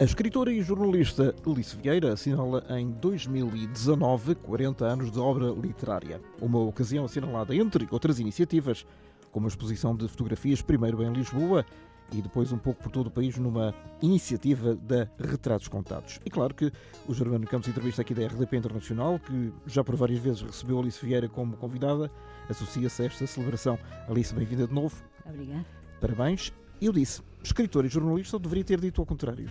A escritora e jornalista Alice Vieira assinala em 2019 40 anos de obra literária. Uma ocasião assinalada, entre outras iniciativas, como a exposição de fotografias, primeiro em Lisboa e depois um pouco por todo o país, numa iniciativa da Retratos Contados. E claro que o Germano Campos, entrevista aqui da RDP Internacional, que já por várias vezes recebeu Alice Vieira como convidada, associa-se a esta celebração. Alice, bem-vinda de novo. Obrigada. Parabéns. Eu disse, escritor e jornalista, ou deveria ter dito ao contrário?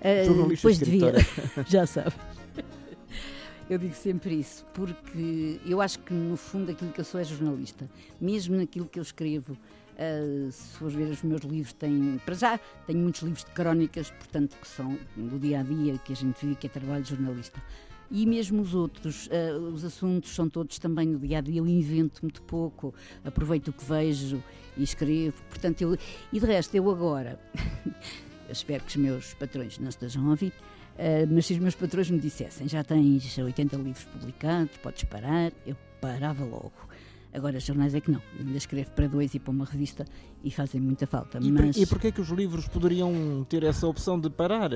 Uh, jornalista pois e escritora. devia, já sabes. Eu digo sempre isso, porque eu acho que no fundo aquilo que eu sou é jornalista. Mesmo naquilo que eu escrevo, uh, se fores ver os meus livros, tem, para já, tenho muitos livros de crónicas, portanto, que são do dia a dia, que a gente vive, que é trabalho de jornalista. E mesmo os outros, uh, os assuntos são todos também no dia a dia. Eu invento muito pouco, aproveito o que vejo e escrevo. Portanto, eu, e de resto, eu agora, eu espero que os meus patrões não estejam a ouvir, uh, mas se os meus patrões me dissessem já tens 80 livros publicados, podes parar, eu parava logo. Agora, jornais é que não. Eu ainda escrevo para dois e para uma revista e fazem muita falta. E, mas... por, e porquê que os livros poderiam ter essa opção de parar?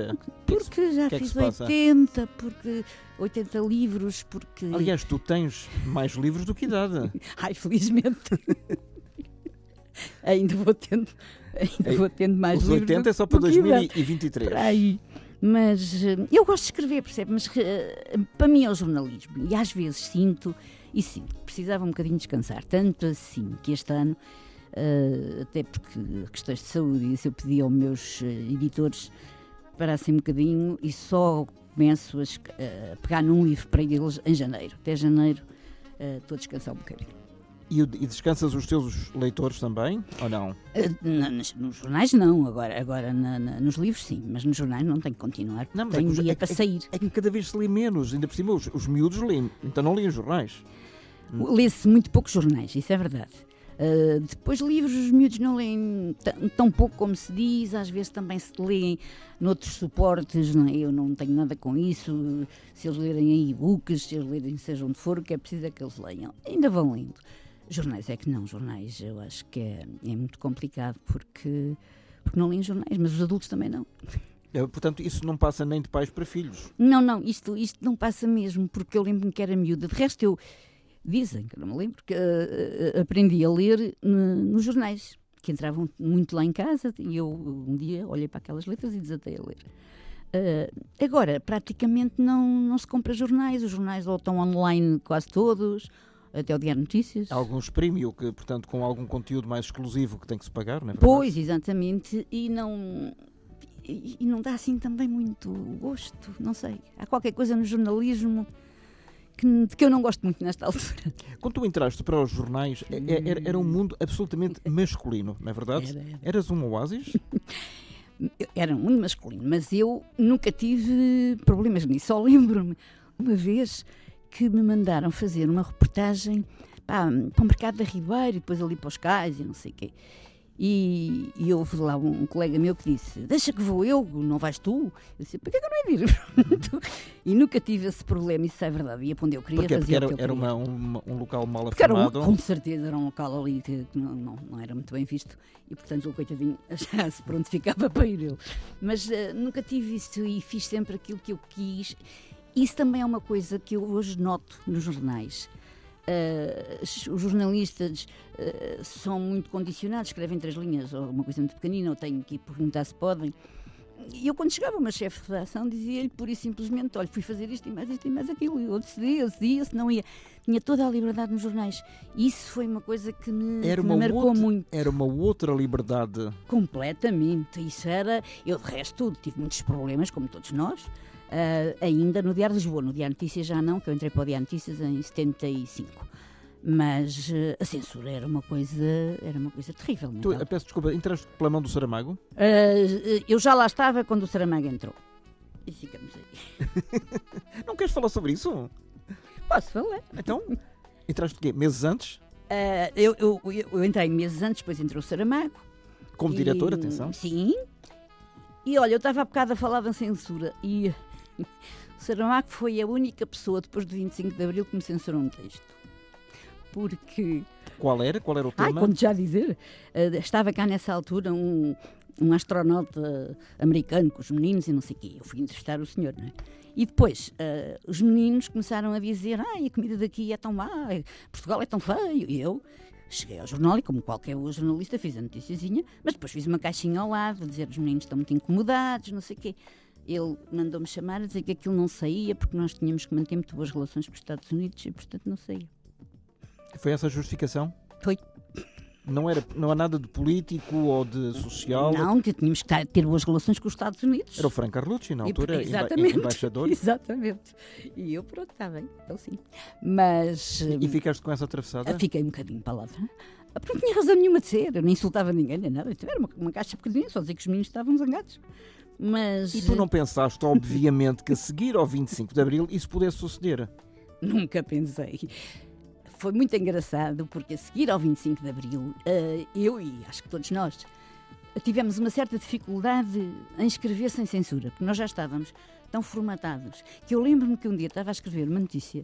Porque já que é que fiz passa? 80, porque 80 livros, porque. Aliás, tu tens mais livros do que idade. Ai, felizmente. Ainda vou tendo, ainda Ei, vou tendo mais Os livros. 80 do- é só para do que idade. 2023. Para aí. Mas eh, eu gosto de escrever, percebe? Mas eh, para mim é o jornalismo. E às vezes sinto, e sinto, precisava um bocadinho descansar. Tanto assim que este ano, eh, até porque questões de saúde, isso eu pedi aos meus editores parassem um bocadinho e só começo a, pegar num livro para eles em janeiro. Até janeiro estou a descansar um bocadinho. E, e descansas os teus leitores também? Ou não? Eh, nas- nos jornais não, agora, agora na- na- nos livros sim, mas nos jornais não tenho que continuar. Não, mas é os- dia é- para é- sair. É que cada vez se lê menos. Ainda por cima, os, os miúdos leem. Então não leem jornais. Lê-se muito poucos jornais, isso é verdade. Uh, depois livros os miúdos não leem tão pouco como se diz, às vezes também se leem noutros suportes, não é? eu não tenho nada com isso, se eles lerem em e-books, se eles lerem seja onde for, o que é preciso é que eles leiam. Ainda vão lendo. Jornais é que não, jornais eu acho que é, é muito complicado porque, porque não leem jornais, mas os adultos também não. É, portanto, isso não passa nem de pais para filhos. Não, não, isto, isto não passa mesmo, porque eu lembro-me que era miúda. De resto, eu. Dizem, que eu não me lembro, que eh, eh, aprendi a ler ne- nos jornais, que entravam muito lá em casa, e eu um dia olhei para aquelas letras e desatei a ler. Eh, agora, praticamente não, não se compra jornais, os jornais ou estão online quase todos, até o Diário Notícias. Alguns premium que, portanto, com algum conteúdo mais exclusivo que tem que se pagar, não é verdade? Pois, exatamente, e não. E, e não dá assim também muito gosto, não sei. Há qualquer coisa no jornalismo que, de que eu não gosto muito nesta altura. Quando tu entraste para os jornais, é- é- era, era um mundo absolutamente masculino, não é verdade? Era, era. Eras um oásis? Era muito masculino, mas eu nunca tive problemas nisso. Só lembro-me uma vez que me mandaram fazer uma reportagem pá, para o mercado da Ribeira e depois ali para os cais e não sei o quê. E, e houve lá um colega meu que disse: Deixa que vou eu, não vais tu? Eu disse: Porquê que eu não ia vir? e nunca tive esse problema, isso é verdade. Ia para onde eu queria, Porque, porque era, o que eu era uma, uma- um local mal Porque era um, afirmado. com certeza era um local ali que não, não, não era muito bem visto e, portanto, o coitadinho achasse por onde ficava para ir ele. Mas eh, nunca tive isso e fiz sempre aquilo que eu quis. Isso também é uma coisa que eu hoje noto nos jornais. Eh, os jornalistas eh, são muito condicionados, escrevem três linhas ou uma coisa muito pequenina, ou tenho que ir perguntar se podem. E eu, quando chegava meu chefe de redação, dizia-lhe pura e simplesmente: Olha, fui fazer isto e mais isto e mais aquilo. E eu decidia, eu decidia, se não ia. Tinha toda a liberdade nos jornais. Isso foi uma coisa que me, Era que me uma marcou outra- muito. Era uma outra liberdade. Completamente. Isso era. Eu, de resto, tive muitos problemas, como todos nós. Ah, ainda no Diário de Lisboa. No Diário Notícias já não, que eu entrei para o Diário Notícias em 75. Mas eh, a censura era uma coisa, era uma coisa terrível. Tu, então. eu peço desculpa, entraste pela mão do Saramago? Ah, eu já lá estava quando o Saramago entrou. E ficamos aí. Não queres falar sobre isso? Posso falar? Então, entraste o quê? Meses antes? Ah, eu, eu, eu- entrei meses antes, depois entrou o Saramago. Como E- diretor, atenção. Sim. E olha, eu estava há bocado a falar da censura e Saramago foi a única pessoa depois do 25 de Abril que me censurou um texto. Porque, Qual era? Qual era o ai, tema? como já dizer, eh, estava cá nessa altura um, um astronauta americano com os meninos e não sei o quê. Eu fui entrevistar o senhor, não é? E depois uh, os meninos começaram a dizer: Ai, a comida daqui é tão má, Portugal é tão feio. E eu cheguei ao jornal e, como qualquer jornalista, fiz a noticiazinha, mas depois fiz uma caixinha ao lado, a dizer: Os meninos estão muito incomodados, não sei o quê. Ele mandou-me chamar a dizer que aquilo não saía porque nós tínhamos que manter muito boas relações com os Estados Unidos e, portanto, não saía. Foi essa a justificação? Foi. Não, era, não há nada de político ou de social? Não, que tínhamos que ter boas relações com os Estados Unidos. Era o Franco Carlucci, na altura, exatamente, embaixador. Exatamente. E eu, pronto, está bem, então sim. Mas... E hum, ficaste com essa atravessada? Fiquei um bocadinho palavra. Porque não tinha razão nenhuma de ser, eu nem insultava ninguém, nem nada. Era uma, uma caixa pequenina, só dizer que os meninos estavam zangados. Mas... E tu não pensaste, obviamente, que a seguir ao 25 de Abril isso pudesse suceder? Nunca pensei foi muito engraçado porque a seguir ao 25 de Abril, uh, eu e acho que todos nós tivemos uma certa dificuldade em escrever sem censura, porque nós já estávamos tão formatados que eu lembro-me que um dia estava a escrever uma notícia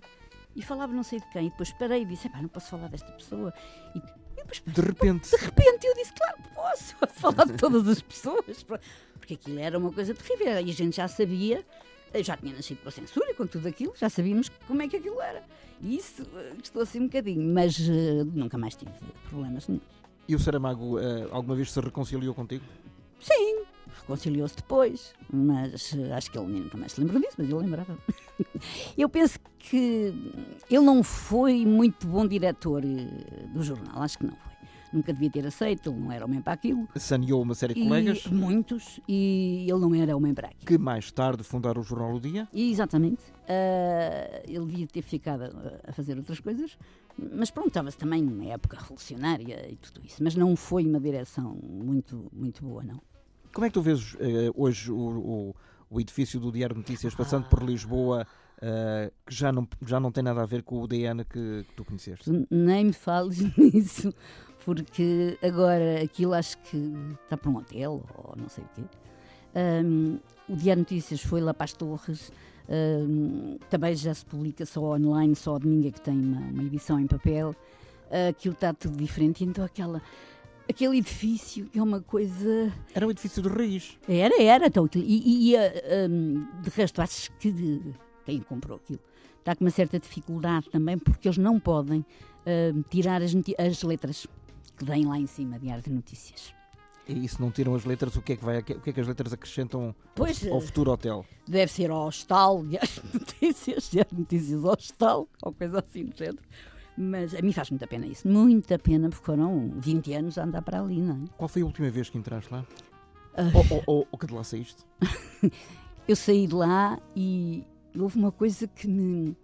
e falava não sei de quem, e depois parei e disse: não posso falar desta pessoa. E, e depois, de repente. De repente eu disse: claro, posso, posso falar de todas as pessoas, porque aquilo era uma coisa terrível e a gente já sabia eu já tinha nascido com a censura, com tudo aquilo, já sabíamos como é que aquilo era. E isso uh, gostou assim um bocadinho, mas uh, nunca mais tive problemas nenhum. E o Saramago uh, alguma vez se reconciliou contigo? Sim, reconciliou-se depois, mas uh, acho que ele nunca mais se lembrou disso, mas eu lembrava. eu penso que ele não foi muito bom diretor do jornal, acho que não foi nunca devia ter aceito, ele não era homem para aquilo. Saneou uma série de e, colegas? Muitos, e ele não era homem para aquilo. Que mais tarde fundaram o Jornal do Dia? E, exatamente. Uh, ele devia ter ficado a, fazer outras coisas, mas pronto, estava-se também numa época revolucionária e tudo isso, mas não foi uma direção muito, muito boa, não. Como é que tu vês uh, hoje o, o, o, edifício do Diário de Notícias passando ah. por Lisboa? Uh, que já não, já não tem nada a ver com o DNA que, que tu conheceste. Nem me fales nisso, porque agora aquilo acho que está para um hotel ou não sei o quê. Um, o Diário Notícias foi lá para as Torres, um, também já se publica só online, só domingo é que tem uma, uma edição em papel. Uh, aquilo está tudo diferente, então aquela aquele edifício que é uma coisa. Era um edifício de raiz. Era, era. Então, e, e um, de resto, acho que de, quem comprou aquilo está com uma certa dificuldade também, porque eles não podem uh, tirar as, as letras que vêm lá em cima, Diário de Notícias. E se não tiram as letras, o que é que, vai, o que, é que as letras acrescentam pois, ao, ao, futuro hotel? Deve ser hostal, Diário de Notícias, Diário de Notícias hostal, ou coisa assim do género. Mas a mim faz muita pena isso, muita pena, porque foram 20 anos a andar para ali, não é? Qual foi a última vez que entraste lá? Uh... Ou, ou, ou que de lá saíste? eu saí de lá e houve uma coisa que me,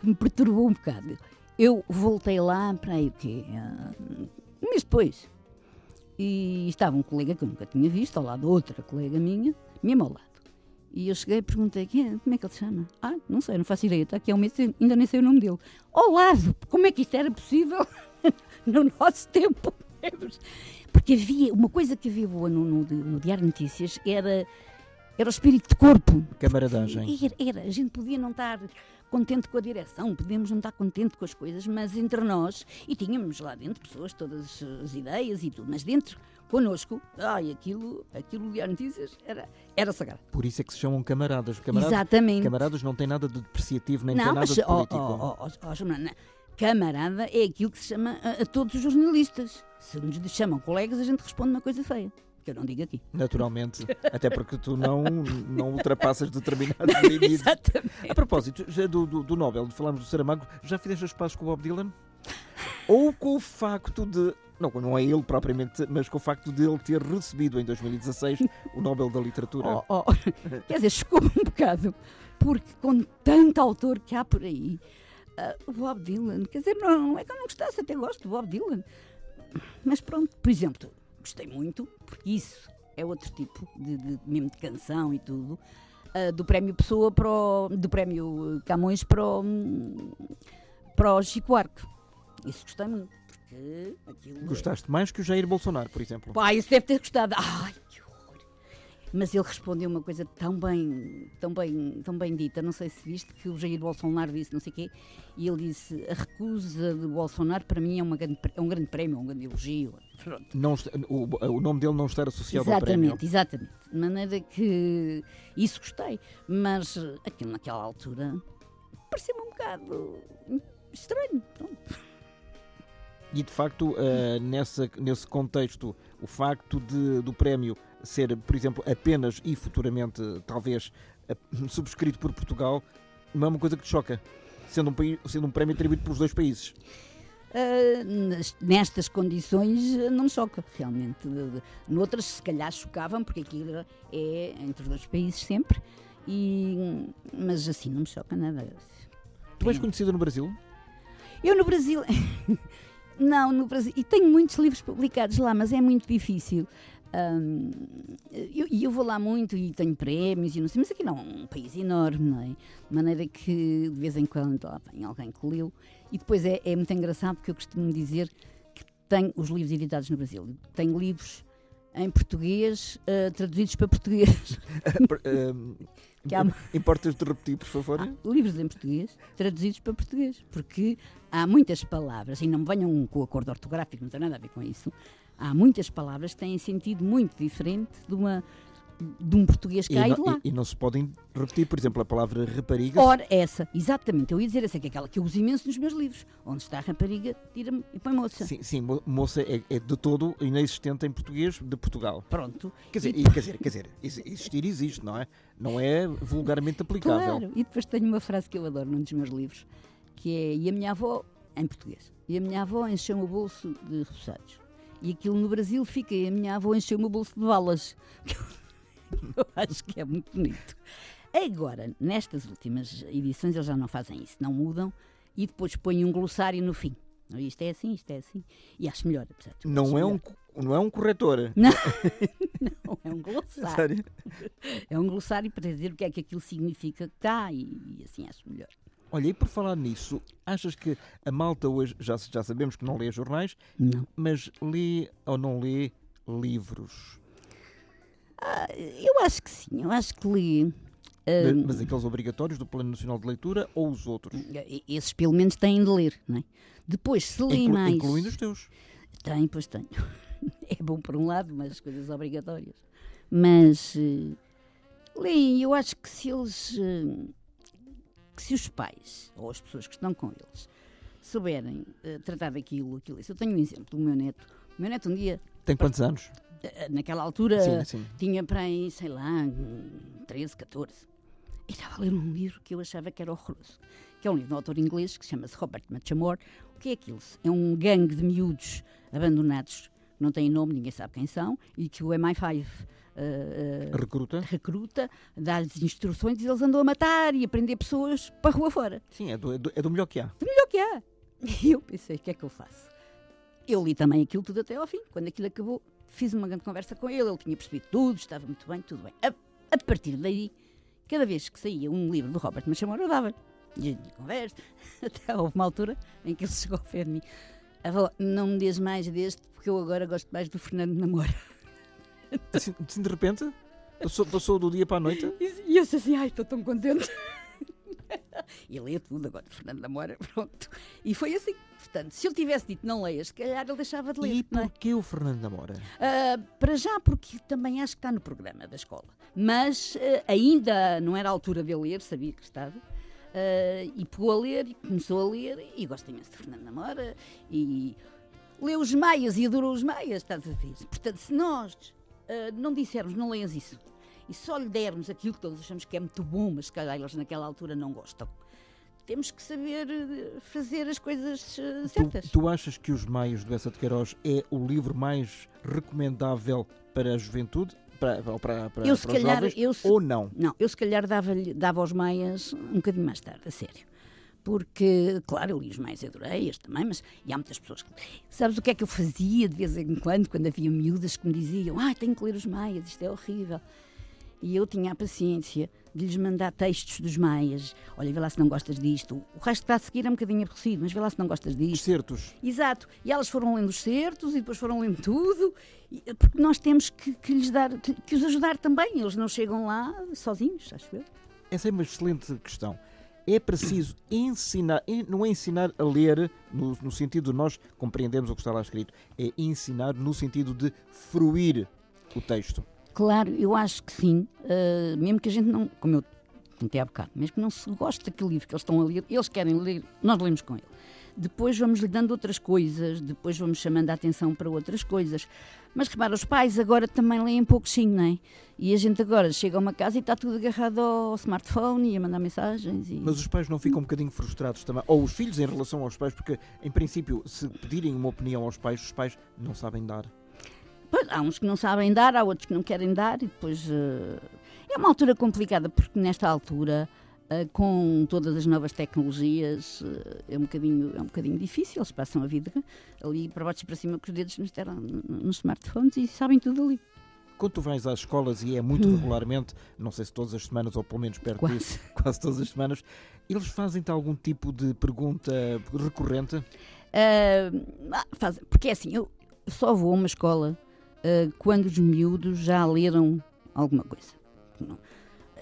que me perturbou um bocado. Eu voltei lá para aí o quê? Um mês depois. E estava um colega que eu nunca tinha visto, ao lado de outra colega minha, mesmo ao lado. E eu cheguei e perguntei quem é, como é que ele se chama? Ah, não sei, não faço ideia, está aqui há um mês, ainda nem sei o nome dele. Ao lado, como é que isto era possível no nosso tempo? Porque havia, uma coisa que havia boa no, no, no Diário Notícias era, era o espírito de corpo. Camaradagem. Era, era, a gente podia não estar contente com a direção, podemos não estar contente com as coisas, mas entre nós, e tínhamos lá dentro pessoas, todas as ideias e tudo, mas dentro, connosco, ai, aquilo, aquilo de notícias era, era sagrado. Por isso é que se chamam camaradas. camaradas Exatamente. Camaradas não tem nada de depreciativo, nem não, tem nada mas, de político. Oh, oh, oh, oh, camarada é aquilo que se chama a, a todos os jornalistas. Se nos chamam colegas, a gente responde uma coisa feia que eu não digo aqui. Naturalmente, até porque tu não, não ultrapassas determinados limites. Exatamente. A propósito, já do, do, do Nobel, falamos do Saramago, já fizeste os passos com o Bob Dylan? Ou com o facto de. Não, não é ele propriamente, mas com o facto de ele ter recebido em 2016 o Nobel da Literatura. Oh, oh. Quer dizer, chegou um bocado, porque com tanto autor que há por aí, uh, o Bob Dylan, quer dizer, não, não é que eu não gostasse, até gosto do Bob Dylan. Mas pronto, por exemplo, gostei muito, porque isso é outro tipo de, de mesmo de canção e tudo. Uh, do prémio Pessoa para o, do prémio Camões para o, para o Chico Arco. Isso gostei muito. Aquilo... Gostaste mais que o Jair Bolsonaro, por exemplo? Pá, isso deve ter gostado. Ai. Mas ele respondeu uma coisa tão bem, tão bem, tão bem dita, não sei se viste, que o Jair Bolsonaro disse não sei o quê, e ele disse, a recusa de Bolsonaro para mim é, uma grande, é um grande prémio, é um grande elogio. Não, o, o nome dele não estar associado exatamente, ao prémio. Exatamente, exatamente. De maneira que isso gostei, mas aquilo naquela altura pareceu-me um bocado estranho. Pronto. E de facto, uh, nessa, nesse contexto, o facto de, do prémio ser, por exemplo, apenas e futuramente, talvez, subscrito por Portugal, não é uma coisa que te choca, sendo um, país, sendo um prémio atribuído pelos dois países. Uh, nestas condições não me choca, realmente. Noutras, se calhar, chocavam, porque aquilo é entre os dois países sempre, e, mas assim não me choca nada. Tu és conhecida no Brasil? Eu no Brasil. Não, no Brasil. E tenho muitos livros publicados lá, mas é muito difícil. Um, e eu, eu, vou lá muito e tenho prémios e não sei, mas aqui não é um país enorme, não é? De maneira que de vez em quando lá vem alguém que leu. E depois é, é muito engraçado porque eu costumo dizer que tenho os livros editados no Brasil. Tenho livros em português uh, traduzidos para português. Há... Importas-te repetir, por favor? Há livros em português traduzidos para português, porque há muitas palavras, e não me venham com o acordo ortográfico, não tem nada a ver com isso, há muitas palavras que têm sentido muito diferente de uma de um português que há e, de lá. E, e, não se podem repetir, por exemplo, a palavra rapariga. Ora, essa, exatamente. Eu ia dizer essa, que é aquela que eu uso imenso nos meus livros. Onde está a rapariga, tira e põe moça. Sim, sim moça é, é, de todo inexistente em português de Portugal. Pronto. Quer dizer, e... quer dizer, quer dizer, existir existe, não é? Não é vulgarmente aplicável. Claro, e depois tenho uma frase que eu adoro num dos meus livros, que é, e a minha avó, em português, e a minha avó encheu o bolso de roçados. E aquilo no Brasil fica, e a minha avó encheu o bolso de balas. Eu acho que é muito bonito. Agora, nestas últimas edições, eles já não fazem isso, não mudam e depois põem um glossário no fim. Isto é assim, isto é assim. E acho melhor, apesar de não é, um, não é um corretor. Não, não é um glossário. é um glossário para dizer o que é que aquilo significa que está e, e assim acho melhor. Olha, e por falar nisso, achas que a malta hoje, já, já sabemos que não lê jornais, não. mas lê ou não lê livros? Ah, eu acho que sim, eu acho que li. Uh, mas aqueles obrigatórios do Plano Nacional de Leitura ou os outros? Esses pelo menos têm de ler, não é? Depois, se li Inclu mais. Incluindo os teus? Tem, pois tenho. É bom por um lado, mas coisas obrigatórias. Mas uh, leem, eu acho que se eles. Uh, que se os pais ou as pessoas que estão com eles souberem uh, tratar daquilo, aquilo. Eu tenho um exemplo do meu neto. O meu neto um dia. Tem quantos anos? Eh, naquela altura sim, sim. tinha para aí, sei lá, 13, 14. E estava a ler um livro que eu achava que era horroroso, que é um livro de um autor inglês que chama-se Robert Muchamore. O que é aquilo? É um gangue de miúdos abandonados, não têm nome, ninguém sabe quem são, e que o MI5 Uh, uh, recruta, recruta dá-lhes instruções e eles andam a matar e a prender pessoas para a rua fora. Sim, é do, é do, é do melhor que há. Do melhor que há. E eu pensei, o que é que eu faço? Eu li também aquilo tudo até ao fim. Quando aquilo acabou, fiz uma grande conversa com ele, ele tinha percebido tudo, estava muito bem, tudo bem. A, a partir daí, cada vez que saía um livro do Robert Machamora, eu dava-lhe. E a gente conversa, até houve uma altura em que ele chegou ao pé de mim. Avó, não me des mais deste, porque eu agora gosto mais do Fernando Namora. Assim, assim de repente? Passou, passou do dia para a noite? E eu disse assim, ai, estou tão contente. e lia tudo agora, Fernando Namora, pronto. E foi assim. Portanto, se ele tivesse dito não leias, se calhar ele deixava de ler. E é? porquê é? o Fernando Namora? Uh, para já, porque também acho que está no programa da escola. Mas uh, ainda não era a altura de ler, sabia que estava. Uh, e pegou a ler e começou a ler e gosta imenso de Fernando Namora e leu os Maias e adorou os Maias, estás a ver? Portanto, se nós não dissermos não leias isso e só lhe dermos aquilo que todos achamos que é muito bom, mas se calhar eles naquela altura não gostam temos que saber eh, fazer as coisas certas. Tu, tu achas que Os Maios do Essa de Queiroz é o livro mais recomendável para a juventude? Para, para, para, eu, se para calhar, jovens, eu se, ou não? Não, eu se calhar dava, dava aos Maias um bocadinho mais tarde, a sério. Porque, claro, eu li os mais adorei, este também, mas e há muitas pessoas que. Sabes o que é que eu fazia de vez em quando, quando havia miúdas que me diziam: Ah, tenho que ler os Maias, isto é horrível. E eu tinha a paciência de lhes mandar textos dos maias. Olha, vê lá se não gostas disto. O resto que está a seguir é um bocadinho aborrecido, mas vê lá se não gostas disto. Os certos. Exato. E elas foram lendo os certos e depois foram lendo tudo, porque nós temos que, que lhes dar, que, os ajudar também. Eles não chegam lá sozinhos, acho eu. Essa é uma excelente questão. É preciso ensinar, não é ensinar a ler no, no sentido de nós compreendermos o que está lá escrito, é ensinar no sentido de fruir o texto. Claro, eu acho que sim. Uh, mesmo que a gente não, como eu contei há bocado, mesmo que não se goste daquele livro que eles estão a ler, eles querem ler, nós lemos com ele. Depois vamos lhe dando outras coisas, depois vamos chamando a atenção para outras coisas. Mas repara, os pais agora também leem pouquinho, não é? E a gente agora chega a uma casa e está tudo agarrado ao smartphone e a mandar mensagens. E... Mas os pais não ficam um bocadinho frustrados também? Ou os filhos em relação aos pais? Porque, em princípio, se pedirem uma opinião aos pais, os pais não sabem dar. Pois, há uns que não sabem dar, há outros que não querem dar, e depois. Uh, é uma altura complicada, porque nesta altura. Uh, com todas as novas tecnologias uh, é, um bocadinho, é um bocadinho difícil. Eles passam a vida ali para baixo e para cima com os dedos nos, nos smartphones e sabem tudo ali. Quando tu vais às escolas e é muito hum. regularmente, não sei se todas as semanas ou pelo menos perto quase. disso, quase todas as semanas, eles fazem-te algum tipo de pergunta recorrente? Uh, faz, porque é assim, eu só vou a uma escola uh, quando os miúdos já leram alguma coisa.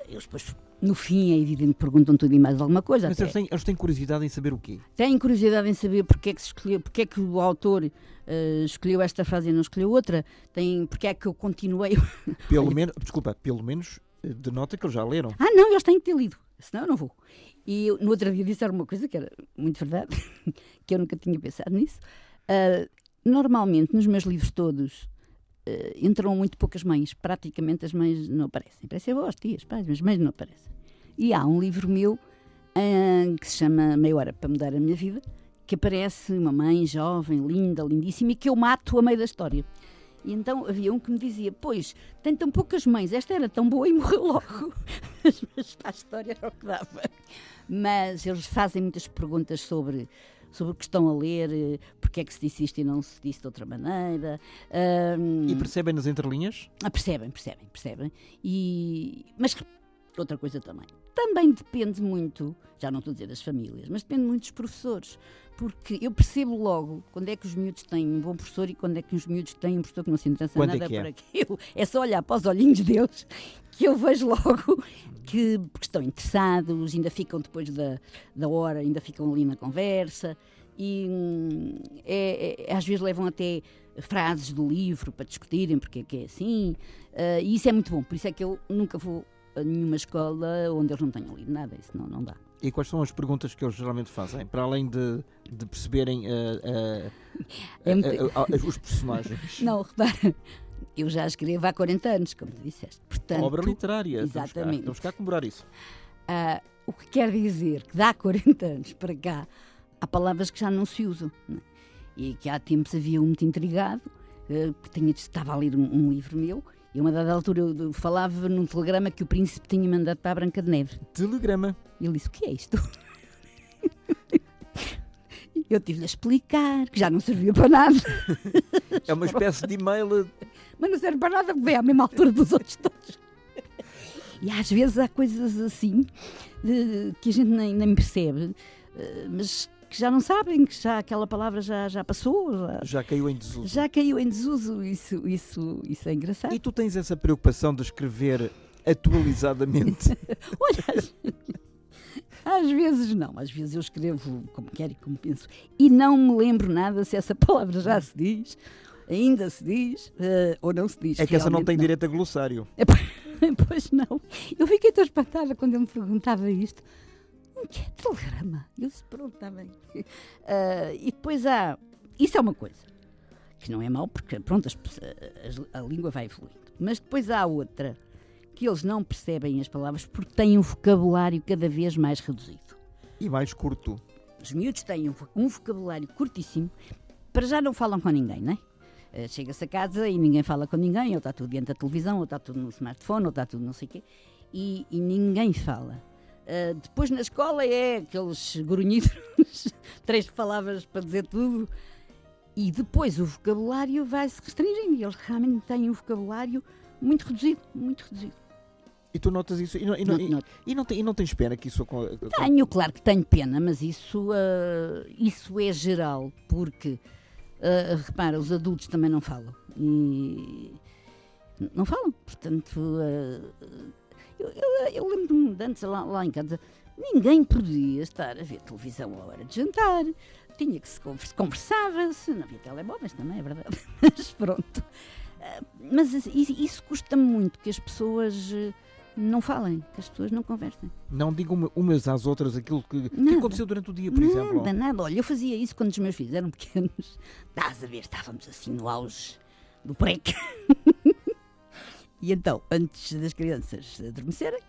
Eles depois, no fim, é evidente, perguntam tudo e mais alguma coisa. Mas eles têm, eles têm, curiosidade em saber o quê? Têm curiosidade em saber porque é que se escolheu, porque é que o autor uh, escolheu esta frase e não escolheu outra. Têm, porque é que eu continuei. Pelo menos, desculpa, pelo menos eh, denota que eles já leram. Ah, não, eles têm que ter lido, senão eu não vou. E eu, no outro dia disseram uma coisa que era muito verdade, que eu nunca tinha pensado nisso. Uh, normalmente, nos meus livros todos, entram muito poucas mães. Praticamente as mães não aparecem. Aparecem avós, tias, pais, mas mães não aparecem. E há um livro meu uh, que se chama Meia Hora para Mudar a Minha Vida, que aparece uma mãe jovem, linda, lindíssima, e que eu mato a meio da história. E então havia um que me dizia: Pois, tem tão poucas mães, esta era tão boa e morreu logo. mas a história era o que dava. Mas eles fazem muitas perguntas sobre sobre o que estão a ler, eh, porque é que se disse isto e não se disse de outra maneira. Um, e percebem nas entrelinhas? Ah, percebem, percebem, percebem. E, mas outra coisa também. Também depende muito, já não estou a dizer das famílias, mas depende muito dos professores. Porque eu percebo logo quando é que os miúdos têm um bom professor e quando é que os miúdos têm um professor que não se interessa quando é nada é por é? aquilo. É só olhar para os olhinhos deles que eu vejo logo que porque estão interessados, ainda ficam depois da, da hora, ainda ficam ali na conversa e hum, é, é, às vezes levam até frases do livro para discutirem porque é que é assim uh, e isso é muito bom, por isso é que eu nunca vou a nenhuma escola onde eles não tenham lido nada, isso não, não dá. E quais são as perguntas que eles geralmente fazem, para além de, de perceberem uh, uh, é muito... os personagens? Não, repara, eu já escrevo há 40 anos, como tu disseste. Portanto, Obra literária. Exatamente. Vamos cá, comemorar isso. Uh, o que quer dizer que dá 40 anos para cá há palavras que já não se usam. Não é? E que há tempos havia um muito intrigado uh, que tinha, estava a ler um, um, livro meu e a uma dada altura eu, eu falava num telegrama que o príncipe tinha mandado para a Branca de Neve. Telegrama? E ele disse: O que é isto? Eu tive-lhe a explicar que já não servia para nada. É uma espécie de e-mail. Mas não serve para nada, porque é à mesma altura dos outros todos. E às vezes há coisas assim de, que a gente nem, nem percebe, eh, mas que já não sabem, que já aquela palavra já, já passou. Já, já caiu em desuso. Já caiu em desuso, isso, isso, isso é engraçado. E tu tens essa preocupação de escrever atualizadamente? Olha, às vezes não, às vezes eu escrevo como quero e como penso e não me lembro nada se essa palavra já se diz, ainda se diz uh, ou não se diz. É que essa não tem não. direito a glossário. pois não. Eu fiquei tão espantada quando ele me perguntava isto. O que é telegrama? Eu disse, pronto, está bem. Uh, e depois há. Isso é uma coisa que não é mau, porque pronto, a, a, a língua vai evoluindo. Mas depois há outra que eles não percebem as palavras porque têm um vocabulário cada vez mais reduzido. E mais curto. Os miúdos têm um vocabulário curtíssimo, para já não falam com ninguém, não é? Uh, Chega-se a casa e ninguém fala com ninguém, ou está tudo diante da televisão, ou está tudo no smartphone, ou está tudo não sei o quê, e, e ninguém fala. Uh, depois na escola é aqueles grunhidos, três palavras para dizer tudo, e depois o vocabulário vai se restringindo, e eles realmente têm um vocabulário muito reduzido, muito reduzido. E tu notas isso? E não, e não, e, e não, e não tens pena que isso aconteça? Tenho, claro que tenho pena, mas isso, uh, isso é geral, porque, uh, repara, os adultos também não falam. E não falam, portanto, uh, eu, eu, eu lembro-me de antes lá, lá em casa, ninguém podia estar a ver televisão à hora de jantar, tinha que se conversava-se, não havia telemóveis também, é verdade, mas pronto. mas isso, isso custa muito, que as pessoas não falem, que as pessoas não conversem. Não digam umas às outras aquilo que, que aconteceu durante o dia, por nada, exemplo. Nada, nada. Olha, eu fazia isso quando os meus filhos eram pequenos. Estás a ver, estávamos assim no auge do prec. e então, antes das crianças adormecerem,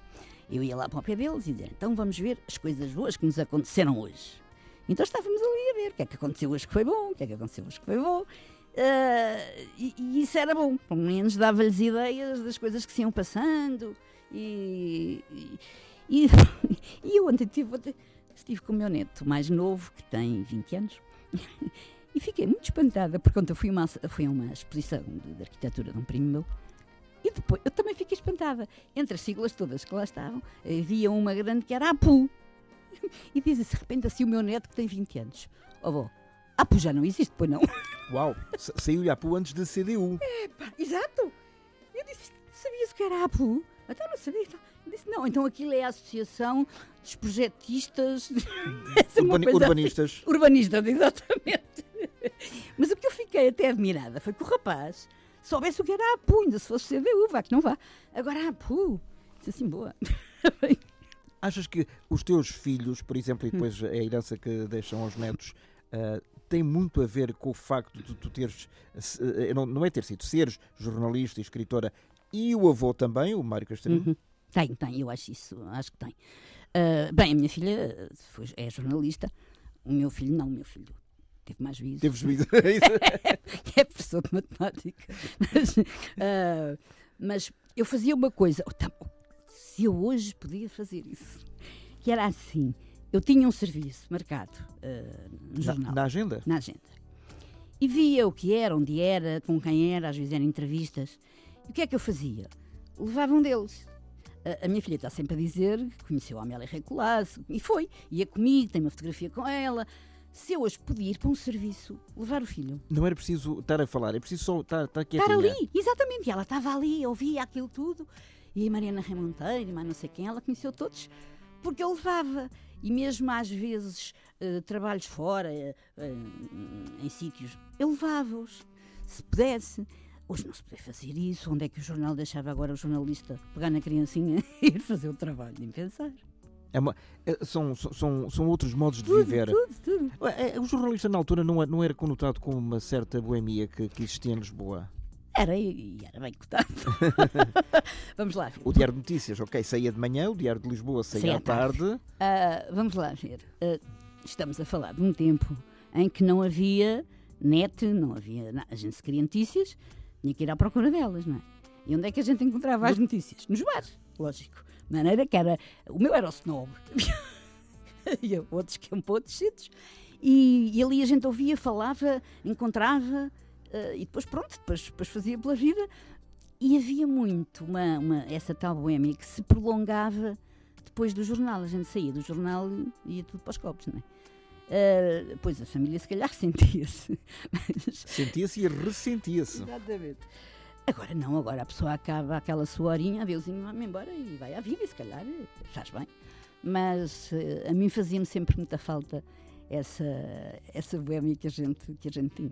eu ia lá para o pé deles e dizia, então vamos ver as coisas boas que nos aconteceram hoje. Então estávamos ali a ver o que é que aconteceu hoje que foi bom, o que é que aconteceu hoje que foi bom. Uh, e, e, isso era bom, pelo menos dava-lhes ideias das coisas que se iam passando. E, e, e eu ontem estive, estive com o meu neto mais novo, que tem 20 anos, e fiquei muito espantada, porque ontem fui, uma, fui a uma exposição de, de arquitetura de um primo meu, e depois eu também fiquei espantada. Entre as siglas todas que lá estavam, havia uma grande que era APU. E diz de repente assim o meu neto que tem 20 anos. Oh, avó, APU já não existe, pois não? Uau, saiu-lhe APU antes da CDU. É, pá, exato. Eu disse, sabias o que era APU? Então não sabia. Eu disse, não, então aquilo é a Associação dos Projetistas. Urbani urbanistas. Assim. Urbanistas, exatamente. Mas o que eu fiquei até admirada foi que o rapaz soubesse o que era a APU, ainda se fosse CDU, vá que não vá. Agora a APU, disse assim, boa. Achas que os teus filhos, por exemplo, e depois a herança que deixam aos netos, uh, tem muito a ver com o facto de tu teres, uh, não, não é ter sido, seres jornalista e escritora e o avô também, o Mário Castelhano? Uhum. Tem, tem, eu acho isso, acho que tem. Uh, bem, a minha filha foi, é jornalista, o meu filho não, o meu filho teve mais juízo. Teve juízo. é professor de matemática. Mas, uh, mas, eu fazia uma coisa, oh, tá, se eu hoje podia fazer isso, que era assim, eu tinha um serviço marcado uh, no na, jornal. Na agenda? Na agenda. E via o que era, onde era, com quem era, às vezes eram entrevistas. E o que é que eu fazia? Levava um deles. A, a minha filha está sempre a dizer que conheceu a Amélia Recolasso, e foi. Ia comigo, tem uma fotografia com ela. Se eu hoje podia ir para um serviço, levar o filho. Não era preciso estar a falar, é preciso só estar, estar quietinha. Estar ali, exatamente. E ela estava ali, ouvia aquilo tudo. E a Mariana Remonteiro, mas não sei quem, ela conheceu todos porque eu levava. E mesmo às vezes uh, trabalhos fora, uh, em sítios, eu levava-os, se pudesse. Hoje não se podia fazer isso. Onde é que o jornal deixava agora o jornalista pegar na criancinha e ir fazer o trabalho? Nem pensar. É uma, é, são, são, são outros modos de tudo, viver. Tudo, tudo. É, o jornalista na altura não, não era conotado com uma certa boemia que, que existia em Lisboa? Era, e era bem cotado. vamos lá ver. O Diário de Notícias, ok, saía de manhã, o Diário de Lisboa saía à tarde. tarde. Uh, vamos lá ver. Uh, estamos a falar de um tempo em que não havia net, não havia. Não, a gente se queria notícias, tinha que ir à procura delas, não é? E onde é que a gente encontrava as notícias? Nos bares, lógico. De maneira que era. O meu era o snob. e outros que iam para outros sítios. E, e, ali a gente ouvia, falava, encontrava, uh, e depois, pronto, depois, depois fazia pela vida. E havia muito uma, uma, essa tal boêmia que se prolongava depois do jornal. A gente saía do jornal e ia tudo para os copos, não é? Uh, pois a família se calhar sentia-se. Mas... Sentia-se e ressentia-se. Exatamente. Agora não, agora a pessoa acaba aquela sua horinha, adeusinho, vai-me embora e vai à vida, e se calhar faz bem. Mas uh, a mim fazia-me sempre muita falta essa, essa boêmia que a gente, que a gente tinha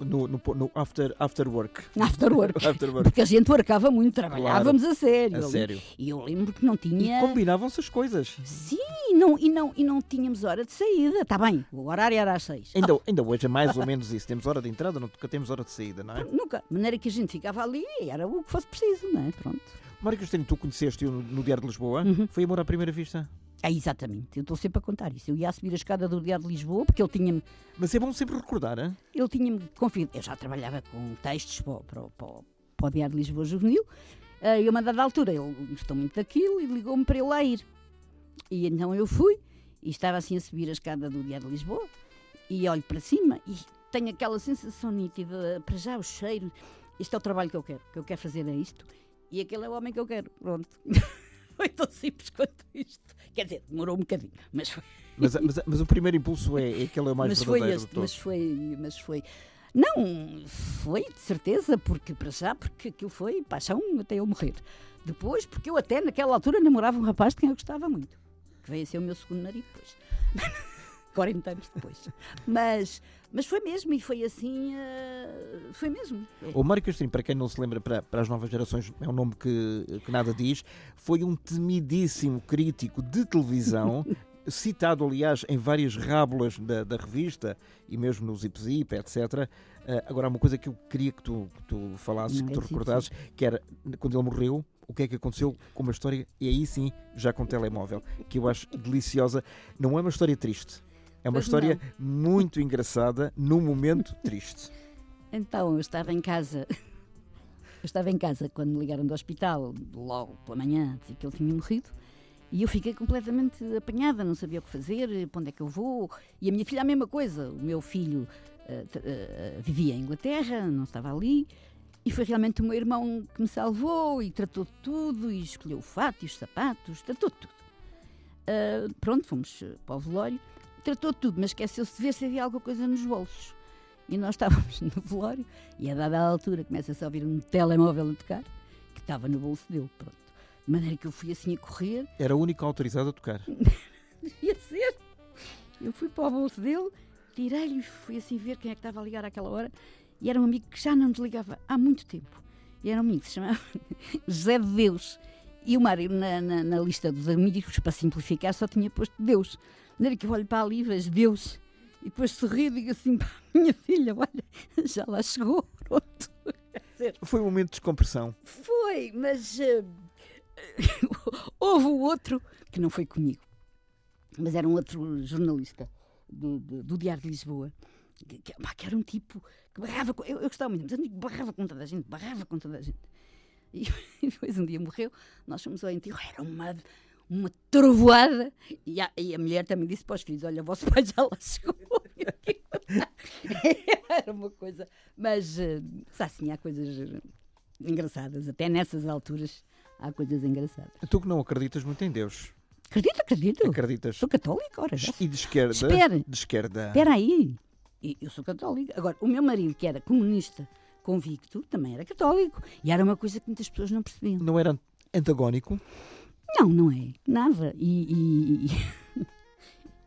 no, no, no after, after work. After work. after work. Porque a gente workava muito, trabalhávamos claro. a sério. A sério. E eu lembro que não tinha. E combinavam-se as coisas. Sim, não, e, não, e não tínhamos hora de saída. Está bem, o horário era às seis. Ainda, oh. ainda hoje é mais ou menos isso. Temos hora de entrada, nunca temos hora de saída, não é? Nunca. De maneira que a gente ficava ali e era o que fosse preciso, não é? Pronto. Mário Cristina, tu conheceste-o no, no Diário de Lisboa. Uhum. Foi amor à primeira vista? É, exatamente, eu estou sempre a contar isso. Eu ia a subir a escada do Diário de Lisboa porque ele tinha-me. Mas é bom sempre recordar, hein? Ele tinha-me confiado. Eu já trabalhava com textos para, para, para, para o Diário de Lisboa Juvenil e a uma dada altura ele gostou muito daquilo e ligou-me para eu lá ir. E então eu fui e estava assim a subir a escada do Diário de Lisboa e olho para cima e tenho aquela sensação nítida, para já o cheiro. Este é o trabalho que eu quero, que eu quero fazer é isto. E aquele é o homem que eu quero. Pronto. foi tão simples quanto isto. Quer dizer, demorou um bocadinho, mas foi. Mas, mas, mas o primeiro impulso é, é aquele é o mais mas verdadeiro foi de este, todos. mas foi, mas foi. Não, foi de certeza, porque para já, porque aquilo foi paixão até eu morrer. Depois, porque eu até naquela altura namorava um rapaz de quem eu gostava muito, que veio a ser o meu segundo marido depois. 40 anos depois. Mas, mas foi mesmo, e foi assim, eh, foi mesmo. O Mário Castrinho, para quem não se lembra, para, para as novas gerações é um nome que, que nada diz, foi um temidíssimo crítico de televisão, citado, aliás, em várias rábulas da, da revista e mesmo no Zip Zip, etc. Eh, agora, há uma coisa que eu queria que tu, que tu falasses, Não que é tu Zip recordasses, que era quando ele morreu, o que é que aconteceu com uma história, e aí sim, já com telemóvel, que eu acho deliciosa. Não é uma história triste. É uma Pois história muito engraçada num momento triste. Então, eu estava em casa. Eu estava em casa quando me ligaram do hospital, logo pela manhã, dizer que ele tinha morrido. E eu fiquei completamente apanhada, não sabia o que fazer, para onde é que eu vou. E a minha filha a mesma coisa. O meu filho t- eh, vivia em Inglaterra, não estava ali. E foi realmente o meu irmão que me salvou e tratou de tudo, e escolheu o fato e os sapatos, tratou de tudo. Ah, pronto, fomos para o velório, tratou tudo, mas esqueceu-se de ver se havia alguma coisa nos bolsos. E nós estávamos no velório e a dada altura começa-se a ouvir um telemóvel a tocar que estava no bolso dele. Pronto. De maneira que eu fui assim a correr, Era a única autorizada a tocar. ia ser. Eu fui para o bolso dele, tirei-lhe e fui assim ver quem é que estava a ligar àquela hora. E era um amigo que já não desligava há muito tempo. E era um amigo que se chamava José de Deus. E o Mário, na, na, na lista dos amigos, para simplificar, só tinha posto Deus. Maneira que eu olho para ali e vejo Deus. E depois sorri e digo assim para a minha filha: Olha, já lá chegou. Pronto. Dizer, Foi um momento de descompressão. foi, mas eh, houve o outro que não foi comigo, mas era um outro jornalista do, do, do Diário de Lisboa, que, que, era um tipo que barrava, com- eu, eu gostava muito, mas um tipo barrava com toda a gente, barrava com toda a gente. E, e depois um dia morreu, nós fomos ao enterro, era uma, uma trovoada, e a, e a mulher também disse para os filhos: Olha, o vosso pai já lá chegou. Era uma coisa, mas assim, há coisas eh, engraçadas, até nessas alturas há coisas engraçadas. Tu que não acreditas muito em Deus. Acredito, acredito. Acreditas? Sou católica, ora já. E de esquerda? Espera. De esquerda. Espera aí. Eu sou católica. Agora, o meu marido, que era comunista convicto, também era católico. E era uma coisa que muitas pessoas não percebiam. Não era antagónico? Não, não é. Nada. E, e, e,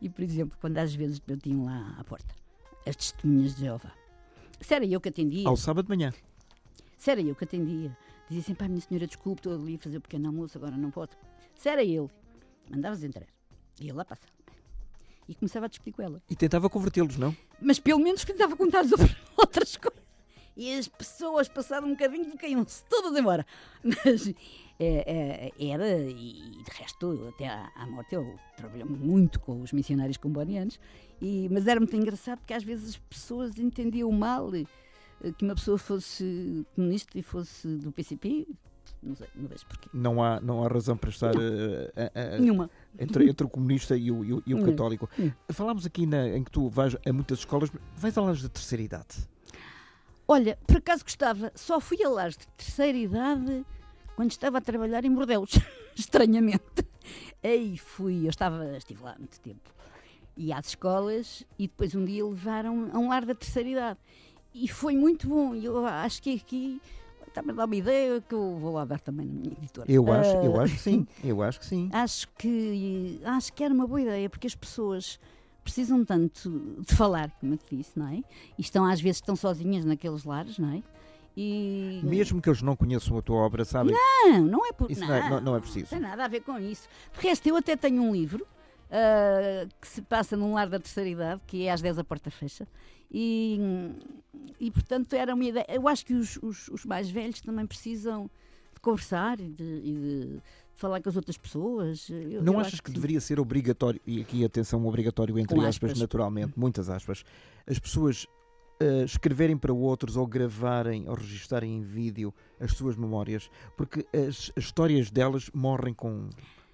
e, por exemplo, quando às vezes eu tinha lá à porta as testemunhas de Jeová, se era eu que atendia, Ao sábado de manhã. se era eu que atendia, dizia sempre, pá, minha senhora, desculpe, estou ali a fazer o pequeno almoço, agora não pode. Se era ele, mandavas entrar. E ele lá passava. E começava a discutir com ela. E tentava convertê-los, não? mas pelo menos que estava a contar-lhes outras- coisas. E as pessoas, passado um bocadinho, caíam-se todas embora. Mas era, e de resto, até à, à morte, eu trabalhei muito com os missionários combonianos, e, mas era muito engraçado porque às vezes as pessoas entendiam mal eh, que uma pessoa fosse comunista e fosse do PCP. Não sei, não vejo porquê. Não há, não há razão para estar eh, eh, Nenhuma. entre, entre o comunista e o, e o- e o católico. Falámos aqui na- em que tu vais a muitas escolas, vais a lares de terceira idade. Olha, por acaso gostava, só fui a lares de terceira idade quando estava a trabalhar em Bordeus, estranhamente. Aí fui, eu estava, estive lá muito tempo, e às escolas, e depois um dia levaram a um lar da terceira idade. E foi muito bom, e eu acho que aqui está-me a dar uma ideia que eu vou lá dar também na minha editora. Eu acho, eu Ah, acho que sim. Eu acho que sim. Acho que, acho que era uma boa ideia, porque as pessoas precisam tanto de falar, como eu te disse, não é? E estão, às vezes, estão sozinhas naqueles lares, não é? E... Mesmo que eles não conheçam a tua obra, sabem? Não, não é por Isso não é- não- não é preciso. tem nada a ver com isso. De resto, eu até tenho um livro ah, que se passa num lar da terceira idade, que é às 10 a porta fecha. E, e portanto, era uma ideia. Eu acho que os, os- os mais velhos também precisam de conversar e de, e de falar com as outras pessoas. Eu- Não eu achas acho que deveria ser obrigatório, e aqui atenção, obrigatório entre aspas, aspas. naturalmente, muitas aspas, as pessoas eh, escreverem para outros ou gravarem ou registarem em vídeo as suas memórias, porque as, as histórias delas morrem com,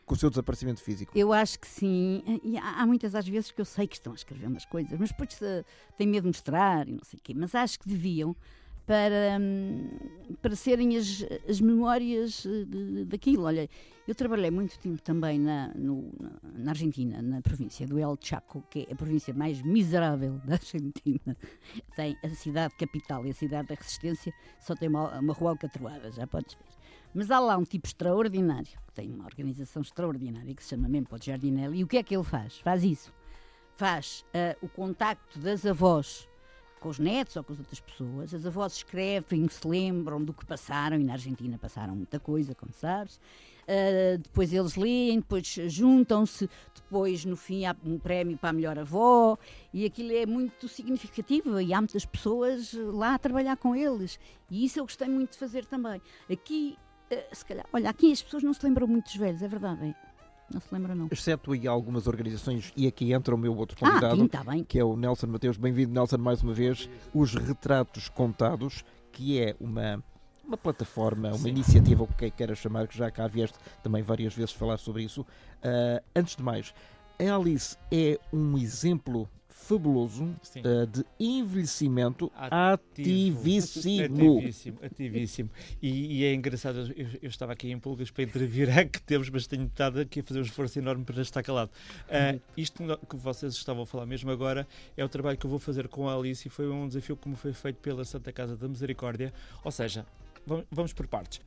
com o seu desaparecimento físico. Eu acho que sim. E há, há muitas às vezes que eu sei que estão a escrever umas coisas, mas depois eh, têm medo de mostrar e não sei o quê. Mas acho que deviam para, hum, para serem as, as memórias de, daquilo. Olha, eu trabalhei muito tempo também na, no, na Argentina, na província do El Chaco, que é a província mais miserável da Argentina. Tem a cidade capital e a cidade da resistência, só tem uma, uma rua alcatroada, já podes ver. Mas há lá um tipo extraordinário, que tem uma organização extraordinária, que se chama Mempo de Jardinelli, e o que é que ele faz? Faz isso. Faz uh, o contacto das avós com os netos ou com as outras pessoas. As avós escrevem, se lembram do que passaram, e na Argentina passaram muita coisa, como sabes. Uh, depois eles leem, depois juntam-se, depois no fim há um prémio para a melhor avó, e aquilo é muito significativo e há muitas pessoas lá a trabalhar com eles. E isso eu gostei muito de fazer também. Aqui, uh, se calhar, olha, aqui as pessoas não se lembram muito dos velhos, é verdade. É. Não se lembra, não. Exceto aí algumas organizações, e aqui entra o meu outro ah, convidado, ah, sim, que é o Nelson Mateus. Bem-vindo, Nelson, mais uma vez. Os Retratos Contados, que é uma, uma plataforma, uma sim. iniciativa, o que queira chamar, que já cá vieste também várias vezes falar sobre isso. Uh, antes de mais, a Alice é um exemplo fabuloso uh, de envelhecimento Ativo. ativíssimo. Ativíssimo, ativíssimo. E, e é engraçado, eu, eu, estava aqui em pulgas para intervir que temos, mas tenho estado aqui a fazer um esforço enorme para estar calado. Uh, isto que vocês estavam a falar mesmo agora é o trabalho que eu vou fazer com a Alice e foi um desafio que me foi feito pela Santa Casa da Misericórdia. Ou seja, vamos, vamos por partes.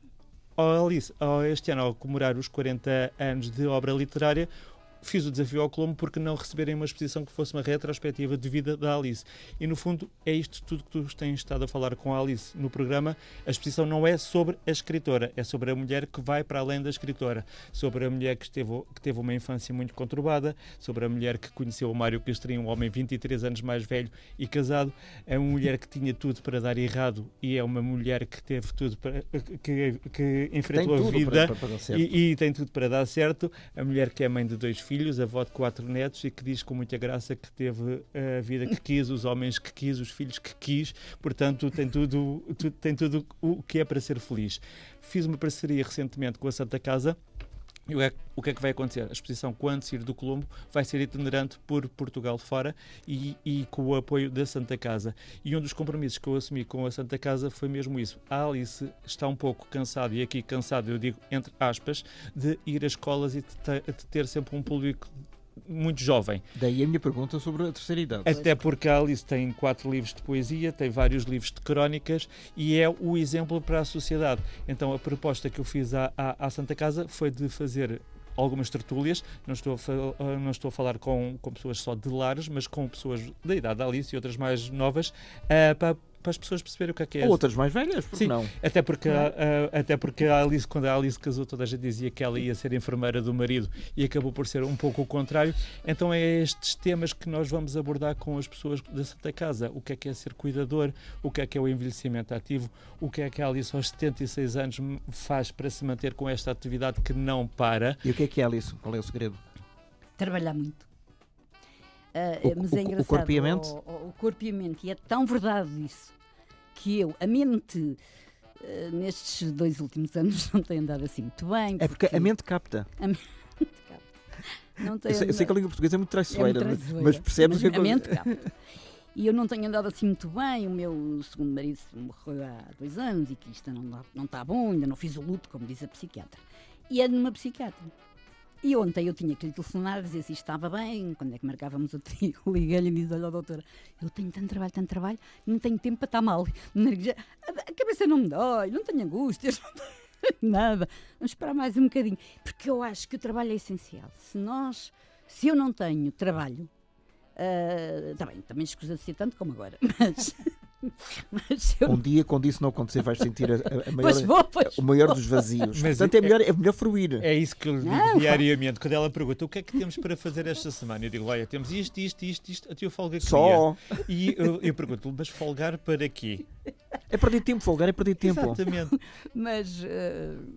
Oh, Alice, oh, este ano, ao comemorar os 40 anos de obra literária, fiz o desafio ao Colombo porque não receberem uma exposição que fosse uma retrospectiva de vida da Alice. E no fundo é isto tudo que tu tens estado a falar com a Alice no programa. A exposição não é sobre a escritora, é sobre a mulher que vai para além da escritora, sobre a mulher que, esteve, que teve uma infância muito conturbada, sobre a mulher que conheceu o Mário Castrinho, um homem 23 anos mais velho e casado, é uma mulher que tinha tudo para dar errado e é uma mulher que teve tudo para que, que enfrentou a vida para, para e, e tem tudo para dar certo. A mulher que é mãe de dois filhos avó de quatro netos e que diz com muita graça que teve a vida que quis, os homens que quis, os filhos que quis, portanto tem tudo, tem tudo o que é para ser feliz. Fiz uma parceria recentemente com a Santa Casa é o que é que vai acontecer? A exposição, quando sair do Colombo, vai ser itinerante por Portugal fora e, e, com o apoio da Santa Casa. E um dos compromissos que eu assumi com a Santa Casa foi mesmo isso. A Alice está um pouco cansada, e aqui cansado eu digo entre aspas, de ir às escolas e de ter sempre um público muito jovem. Daí a minha pergunta sobre a terceira idade. Até porque a Alice tem quatro livros de poesia, tem vários livros de crónicas e é o exemplo para a sociedade. Então a proposta que eu fiz à, à, à Santa Casa foi de fazer algumas tertúlias, não estou a, não estou a falar com, com pessoas só de lares, mas com pessoas da idade da Alice e outras mais novas, uh, para para as pessoas perceberem o que é que é. Ou outras mais velhas, porque Sim, não? Até porque, não. A, a, até porque a Alice, quando a Alice casou, toda a gente dizia que ela ia ser enfermeira do marido e acabou por ser um pouco o contrário. Então é estes temas que nós vamos abordar com as pessoas da Santa Casa. O que é que é ser cuidador, o que é que é o envelhecimento ativo, o que é que a Alice aos 76 anos faz para se manter com esta atividade que não para. E o que é que é Alice? Qual é o segredo? Trabalhar muito. Uh, o, mas é engraçado. O corpo e a mente? O, o, o corpo e a mente. E é tão verdade isso que eu, a mente, uh, nestes dois últimos anos não tem andado assim muito bem. É porque a mente capta. A mente capta. Não tem eu, sei, eu sei que a língua portuguesa é muito traiçoeira, é muito traiçoeira mas percebes mas que a mente capta. E eu não tenho andado assim muito bem. O meu segundo marido morreu há dois anos e que isto não, não está bom, ainda não fiz o luto, como diz a psiquiatra. E é numa psiquiatra. E ontem eu tinha que lhe telefonar, dizer se estava bem, quando é que marcávamos o trio, liguei-lhe e disse, olha doutora, eu tenho tanto trabalho, tanto trabalho, não tenho tempo para estar mal. A cabeça não me dói, não tenho angústias, não tenho nada. Vamos esperar mais um bocadinho, porque eu acho que o trabalho é essencial. Se nós, se eu não tenho trabalho, uh, tá bem, também escusa de ser tanto como agora, mas... Eu... Um dia, quando isso não acontecer, vais sentir a, a maior, pois vou, pois o maior dos vazios. Mas Portanto, é, é, melhor, é melhor fruir. É isso que eu digo não, diariamente. Quando ela pergunta o que é que temos para fazer esta semana, eu digo: olha, temos isto, isto, isto, isto. A tia folga Só. E eu, eu pergunto mas folgar para quê? É perder tempo, folgar é perder tempo. Exatamente. mas, uh,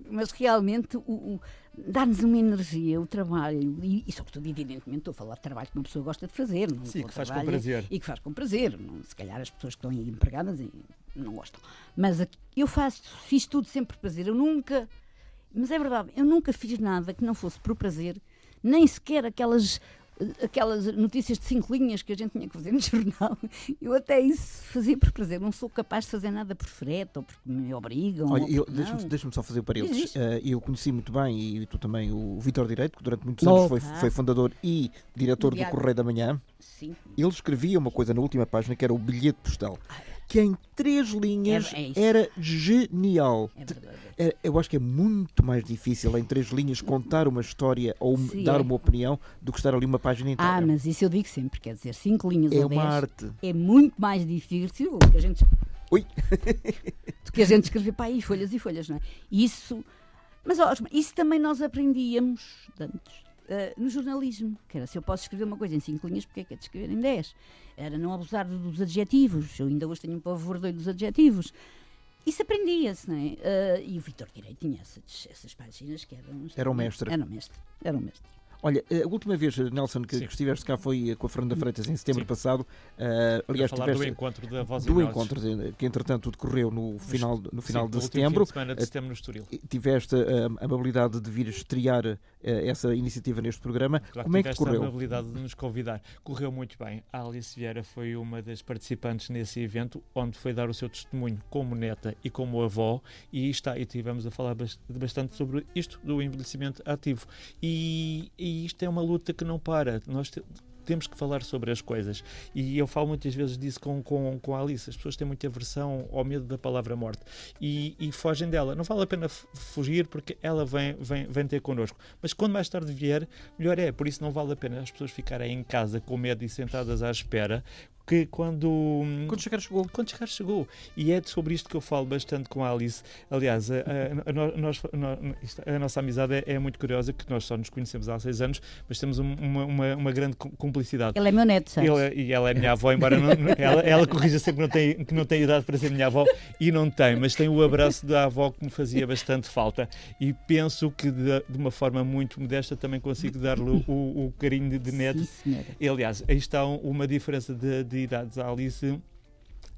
mas realmente o, o dá-nos uma energia, o trabalho, e, e, sobretudo, evidentemente, estou a falar de trabalho que uma pessoa gosta de fazer. Não Sim, que faz com prazer. E que faz com prazer. Não, se calhar as pessoas que estão aí empregadas não gostam. Mas eu faço, fiz tudo sempre por prazer. Eu nunca, mas é verdade, eu nunca fiz nada que não fosse por prazer, nem sequer aquelas aquelas notícias de cinco linhas que a gente tinha que fazer no jornal. Eu até isso fazia por prazer. Não sou capaz de fazer nada por frete ou porque me obrigam. Olha, deixa-me não. deixa-me só fazer parênteses. Diz, diz. Eh, eu conheci muito bem, e tu também, o Vitor Direito, que durante muitos Oh, anos foi, foi fundador e diretor do. Correio da Manhã. Sim. Ele escrevia uma coisa na última página que era o bilhete postal, que em três linhas É- é era genial. É Eu acho que é muito mais difícil em três linhas contar uma história ou Sim, dar é. uma opinião do que estar ali uma página inteira. Ah, mas isso eu digo sempre, quer dizer, cinco linhas é ou uma dez arte. é muito mais difícil do que a gente, Ui. do que a gente escrever para aí folhas e folhas, não é? Isso, mas ó, isso também nós aprendíamos antes. Eh, no jornalismo, que era se eu posso escrever uma coisa em cinco linhas, porque é que é de escrever em dez? Era não abusar dos adjetivos. Eu ainda hoje tenho um pavor doido dos adjetivos. Isso aprendia-se, não é? Eh, e o Vitor Direito tinha essas, essas páginas que eram. Era o mestre. Era o mestre. Era o mestre. Olha, a última vez, Nelson, que, Sim. que estiveste cá foi com a Fernanda Freitas em setembro Sim. passado. Eh, Para aliás, falar do encontro da Voz do encontro, eh, que entretanto decorreu no final, no final Sim, de setembro. Fim de semana de Eh, setembro no Estoril. Tiveste eh, a amabilidade de vir estrear eh, essa iniciativa neste programa. Claro Como é que tiveste a amabilidade de nos convidar. Correu muito bem. A Alice Vieira foi uma das participantes nesse evento, onde foi dar o seu testemunho como neta e como avó, e está, e tivemos a falar bast- bastante sobre isto, do envelhecimento ativo. E, e isto é uma luta que não para. Nós te- temos que falar sobre as coisas. E eu falo muitas vezes disso com, com, com a Alice. As pessoas têm muita aversão ao medo da palavra morte e, e fogem dela. Não vale a pena fugir porque ela vem, vem, vem ter connosco. Mas quando mais tarde vier, melhor é. Por isso não vale a pena as pessoas ficarem em casa com medo e sentadas à espera. Que quando, Quando chegar chegou. quando chegar, chegou. E é sobre isto que eu falo bastante com a Alice. Aliás, a, a- a nós- a nossa amizade é, é muito curiosa, que nós só nos conhecemos há seis anos, mas temos um- uma, uma, uma grande cum- cumplicidade. Ele é meu neto, sabes? Ele é- e ela é minha avó, embora não, ela, ela corrija sempre que não, tem, que não tem idade para ser minha avó, e não tem, mas tem o abraço da avó que me fazia bastante falta. E penso que de, de uma forma muito modesta também consigo dar-lhe o, o- o carinho de, de neto Sim, senhora. e, aliás, aí está um- uma diferença de, de idades. A Alice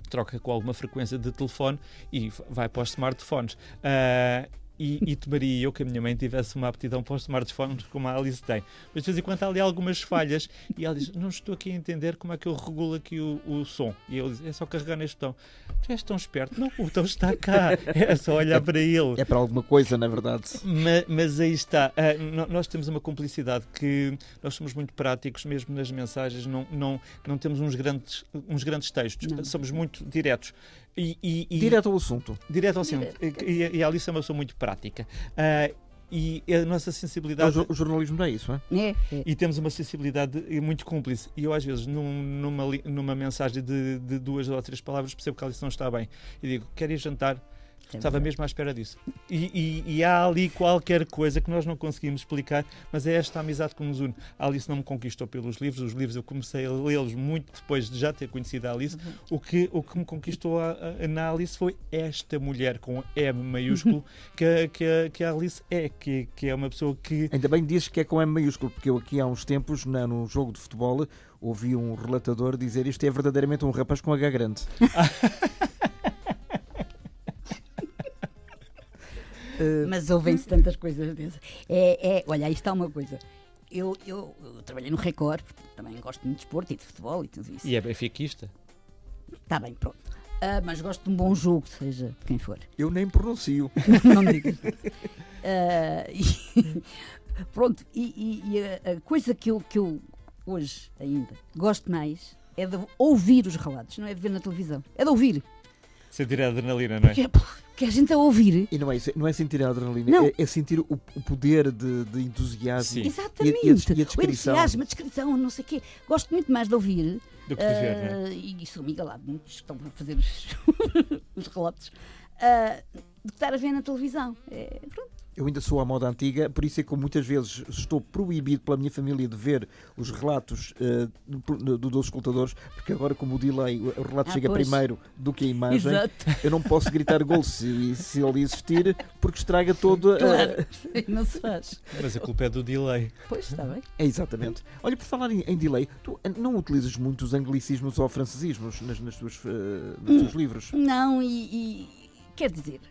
troca com alguma frequência de telefone e vai para os smartphones. Ah, e, e tomaria eu que a minha mãe tivesse uma aptidão para os smartphones como a Alice tem. Mas de vez em quando há ali algumas falhas e ela diz: Não estou aqui a entender como é que eu regulo aqui o, o som. E ele diz: É só carregar neste botão. Tu és tão esperto. Não, o botão está cá. É só olhar para ele. É para alguma coisa, na verdade. Ma- Mas, aí está. No- nós temos uma cumplicidade que nós somos muito práticos, mesmo nas mensagens, não, não, não temos uns grandes, uns grandes textos. Não. Somos muito diretos. E, e- e- Direto ao assunto. direto ao assunto. E, e a Alice é uma pessoa muito prática. Ah, e a nossa sensibilidade. o jornalismo não é isso, não é? É, é. E temos uma sensibilidade muito cúmplice. E eu, às vezes, num- numa, numa mensagem de, de duas ou três palavras, percebo que a Alice não está bem. E digo: Quer ir jantar? É Estava verdade. mesmo à espera disso. E, e- e há ali qualquer coisa que nós não conseguimos explicar, mas é esta amizade que nos une. A Alice não me conquistou pelos livros, os livros eu comecei a lê-los muito depois de já ter conhecido a Alice. Uhum. O, que, o que me conquistou a- a- na Alice foi esta mulher com M maiúsculo que, a- que, a- que a Alice é, que, que é uma pessoa que. Ainda bem dizes que é com M maiúsculo, porque eu aqui há uns tempos, na, num jogo de futebol, ouvi um relatador dizer isto é verdadeiramente um rapaz com H grande. Eh, Mas ouvem-se tantas coisas dessas. É, é, olha, aí está uma coisa. Eu, eu, eu trabalhei no Record, também gosto muito de desporto e de futebol e tudo isso. E é benfiquista. Está bem, pronto. Ah, mas gosto de um bom jogo, seja quem for. eu nem pronuncio. não digas. Ah, e- pronto, e, e- e a, a coisa que eu, que eu hoje ainda gosto mais é de ouvir os relatos, não é de ver na televisão, é de ouvir. Sentir a adrenalina, não é? Porque, porque a gente a ouvir. E não é, isso, não é sentir a adrenalina, Não. é, é sentir o, o poder de, de entusiasmo. Sim. Exatamente. E a- e a e a o descrição. entusiasmo, a descrição, não sei o quê. Gosto muito mais de ouvir. Do que de ver, não é? ah, e sou amiga lá de muitos que estão a fazer os, os relatos. ah, de estar a ver na televisão. É, pronto. Eu ainda sou à moda antiga, por isso é que muitas vezes estou proibido pela minha família de ver os relatos eh, do- do- dos escutadores, porque agora, como o delay, o relato Ah, chega pois. primeiro do que a imagem, Exato. eu não posso gritar gol se, se ele existir, porque estraga todo. a- Claro. Não se faz. Mas a culpa é do delay. Pois, está bem. É exatamente. Olha, por falar em, em delay, tu eh, não utilizas muito os anglicismos ou francesismos nas, nas tuas, eh, nos teus livros? Não, e, e quer dizer,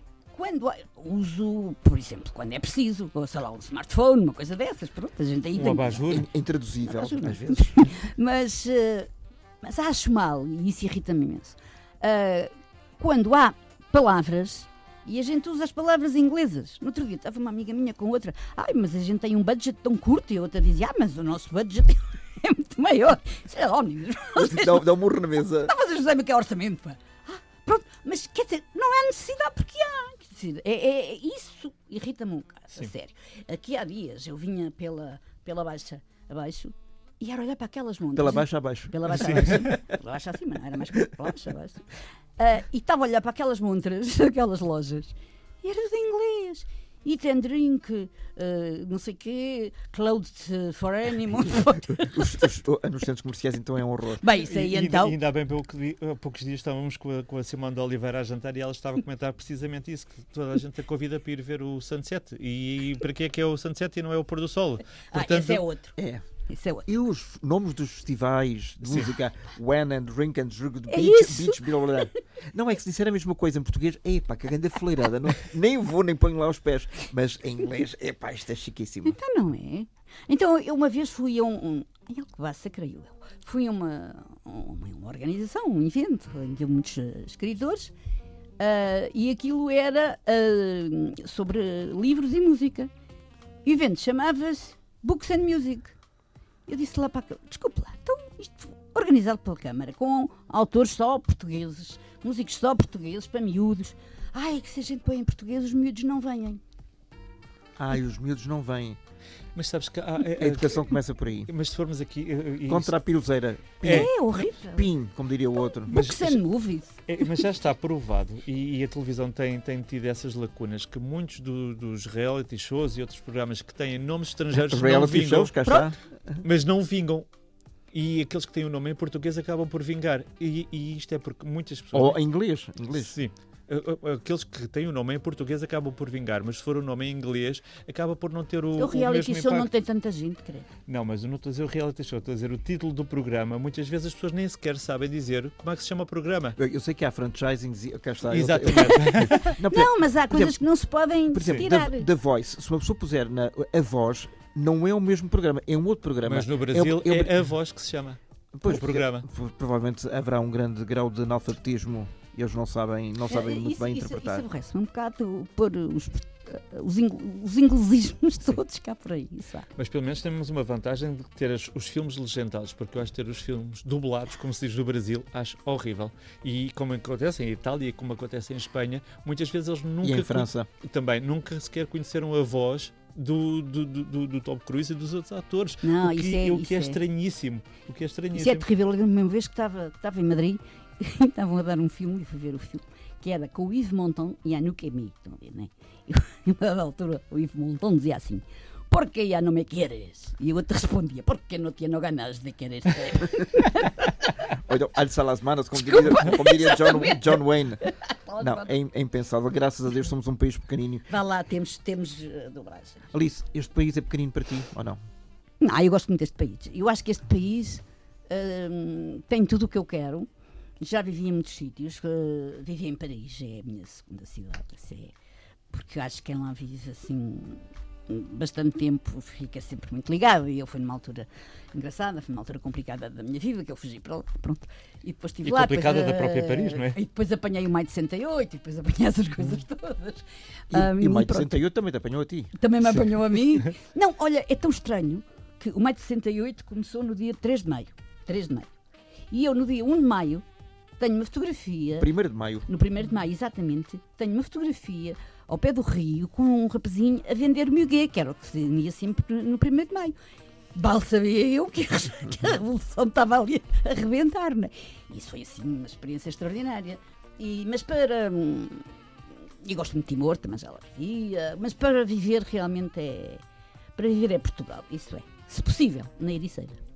quando uso, por exemplo, quando é preciso, ou sei lá, um smartphone, uma coisa dessas, pronto, a gente aí Um tem. abajur. In- Intraduzível, Ajuda. às vezes. Mas, eh, mas acho mal, e isso irrita-me imenso, eh, quando há palavras e a gente usa as palavras inglesas. No outro dia estava uma amiga minha com outra, ai, mas a gente tem um budget tão curto, e a outra dizia, ah, mas o nosso budget é muito maior. Sei lá, meninos, Dá, dá um murro na mesa. não, vocês não sabem o que é orçamento, pá. Ah, pronto, mas quer dizer, não há necessidade porque há. Dizer, é, é- é- isso irrita-me um bocado, a Sim. sério. Aqui há dias eu vinha pela, pela baixa abaixo e era olhar para aquelas montas. Pela baixa abaixo. Pela baixa abaixo. Pela baixa acima, não era mais pela baixa abaixo. Ah, e estava a olhar para aquelas montras, aquelas lojas, e era tudo em inglês. Eat and drink, ah, não sei o quê, clothes for animals. Os, os, nos centros comerciais então é um horror. Bem, isso aí E- e- então. Ainda há bem pouco di- há poucos dias estávamos com a, com a Simone de Oliveira a jantar e ela estava a comentar precisamente isso, que toda a gente a convida para ir ver o sunset. E, para que é que é o sunset e não é o pôr do sol? Ah, esse é outro. É. É. E os nomes dos festivais de Sim. música When and Drink and É Beach, isso. beach blá, blá. Não é que se disser a mesma coisa em português, epá, que grande fleirada. Não, nem vou nem ponho lá os pés. Mas em inglês, epá, isto é chiquíssimo. Então não é? Então eu uma vez fui a um. um em Alcobaça, creio eu. Fui a uma, uma, uma organização, um evento, em que muitos eh, escritores, ah, e aquilo era ah, sobre livros e música. O evento chamava-se Books and Music. Eu disse lá para a Câmara, desculpe lá, então isto organizado pela Câmara, com autores só portugueses, músicos só portugueses, para miúdos. Ai, que se a gente põe em português, os miúdos não vêm. Ai, os miúdos não vêm. Mas sabes que há, é- A educação começa por aí. Mas se formos aqui. eh, Contra a piruzeira. Pim, É. É horrível. pim, como diria o outro. Mas- Books and Movies. É, mas já está provado, e, e a televisão tem, tem tido essas lacunas, que muitos do- dos reality shows e outros programas que têm nomes estrangeiros não Reality vingam, shows, cá está. mas não vingam. E aqueles que têm o nome em português acabam por vingar. E, e isto é porque muitas pessoas. Ou em inglês. inglês. Sim. A- a- Aqueles que têm o nome em português acabam por vingar, mas se for o nome em inglês, acaba por não ter o, O o reality mesmo show impacto. não tem tanta gente, creio. Não, mas eu não estou a dizer o reality show, estou a dizer o título do programa. Muitas vezes as pessoas nem sequer sabem dizer como é que se chama o programa. Eu, eu sei que há franchisings. e- Cá está. eu- Exatamente. eu- não, por Não, mas há coisas que não se podem Por exemplo, tirar. da, da Voice, se uma pessoa puser na, a voz, não é o mesmo programa, é um outro programa. mas no Brasil eu- é a voz que se chama. Pois, o programa. porque Provavelmente haverá um grande grau de analfabetismo e eles não sabem, não sabem Eh, muito isso, bem isso, interpretar. Isso aborrece-me um bocado pôr os, eh, os, ing- os inglesismos todos cá por aí. sabe? Mas pelo menos temos uma vantagem de ter as- os filmes legendados, porque eu acho que ter os filmes dublados, como se diz no Brasil, acho horrível. E como acontece em Itália e como acontece em Espanha, muitas vezes eles nunca. E em França? Também, nunca sequer conheceram a voz. Do, do, do, do- Tom Cruise e dos outros atores. Não, o que, isso é- o que isso é é- estranhíssimo. O que é Isso é estranhíssimo. terrível. Eu lembro-me uma vez que estava, estava em Madrid estavam a dar um filme, e fui ver o filme, que era com o Yves Montand e a Anouk Emi. Estão a ver, né? E a uma dada altura o Yves Montand dizia assim: ¿Por qué ya no me quieres? E o outro respondia: Porque no tenho ganas de querer. Então, alça las manos, como diria, como diria John, John Wayne. Não, é, é impensável. Graças a Deus somos um país pequenino. Vá lá, temos, temos dobragem. Alice, este país é pequenino para ti ou não? Não, eu gosto muito deste país. Eu acho que este país hum, tem tudo o que eu quero. Já vivi em muitos sítios. eh, vivi em Paris, é a minha segunda cidade. é- porque acho que quem lá vive assim bastante tempo fica sempre muito ligado. E eu fui numa altura engraçada, foi uma altura complicada da minha vida, que eu fugi para lá, pronto. E depois estive E lá. complicada depois, da própria eh, Paris, não é? E depois apanhei o maio de 68, e depois apanhei essas coisas todas. E, Ah, e o Maio de pronto. 68 também te apanhou a ti. Também me apanhou a mim. Não, olha, é tão estranho que o maio de 68 começou no dia 3 de maio. 3 de maio. E eu, no dia 1 de maio, tenho uma fotografia. 1 de Maio. No 1 de maio, exatamente, tenho uma fotografia ao pé do rio com um rapazinho a vender migué, que era o que se ia sempre no 1 de maio. Mal sabia eu que a, revolução estava ali a arrebentar, né? Isso foi assim uma experiência extraordinária. E, mas para. hum, E gosto muito de Timor, também já lá vivia, mas para viver realmente é. Para viver é Portugal, isso é. Se possível, na Ericeira.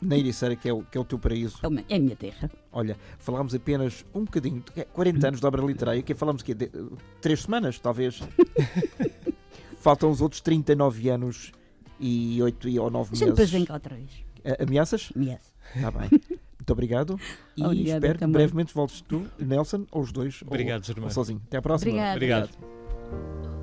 Na Ericeira, que é o, que é o teu paraíso. É É a minha terra. Olha, falámos apenas um bocadinho, de 40 anos de obra literária, que falámos que de, três semanas, talvez. Faltam os outros 39 anos e 8 ou 9 A gente depois vem meses. cá outra vez. A- Ameaças? Yes. Está bem. Muito obrigado. E Obrigada espero que também. brevemente voltes tu, Nelson, ou os dois, ou- Obrigado, ou, Germano. sozinho. Até à próxima. Obrigada. Obrigado.